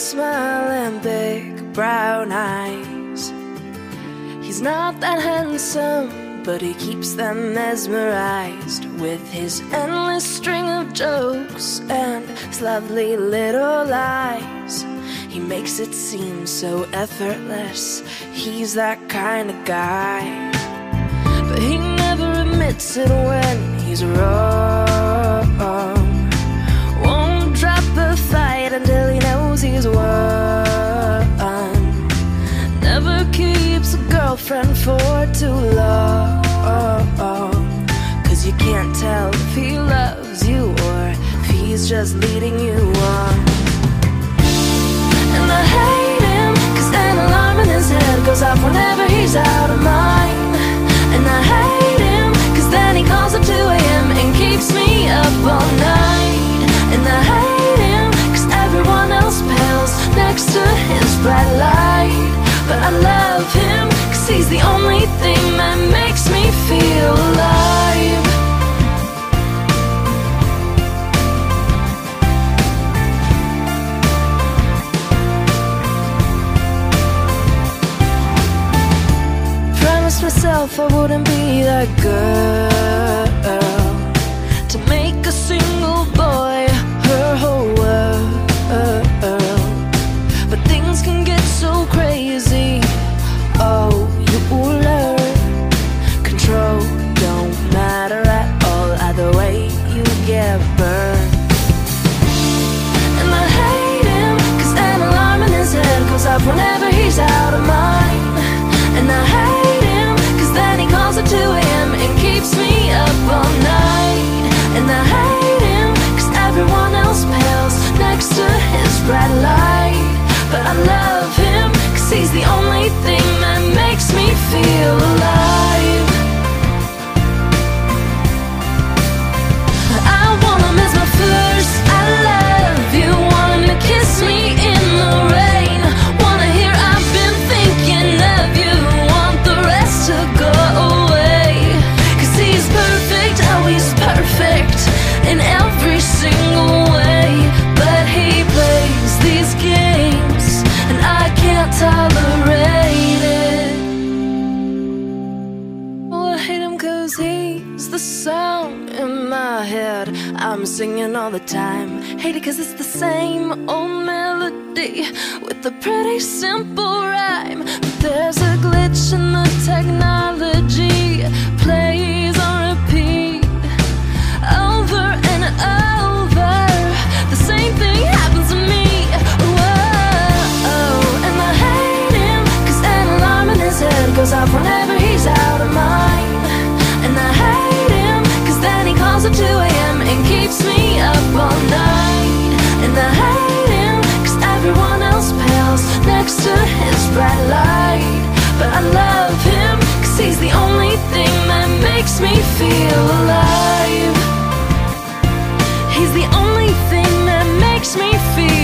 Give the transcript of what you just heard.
smile and big brown eyes. He's not that handsome, but he keeps them mesmerized with his endless string of jokes and his lovely little lies. He makes it seem so effortless. He's that kind of guy. But he never admits it when he's wrong. Girlfriend for too long. Cause you can't tell if he loves you or if he's just leading you myself I wouldn't be that girl to make a single boy her whole world. But things can get so crazy. Oh, you learn control don't matter at all. Either way, you get burned. And I hate him, cause an alarm in his head goes off whenever he's out of mind. Cause he's the song in my head. I'm singing all the time. Hate it cause it's the same old melody With a pretty simple rhyme. But there's a glitch in the technology bright light. But I love him cause he's the only thing that makes me feel alive. He's the only thing that makes me feel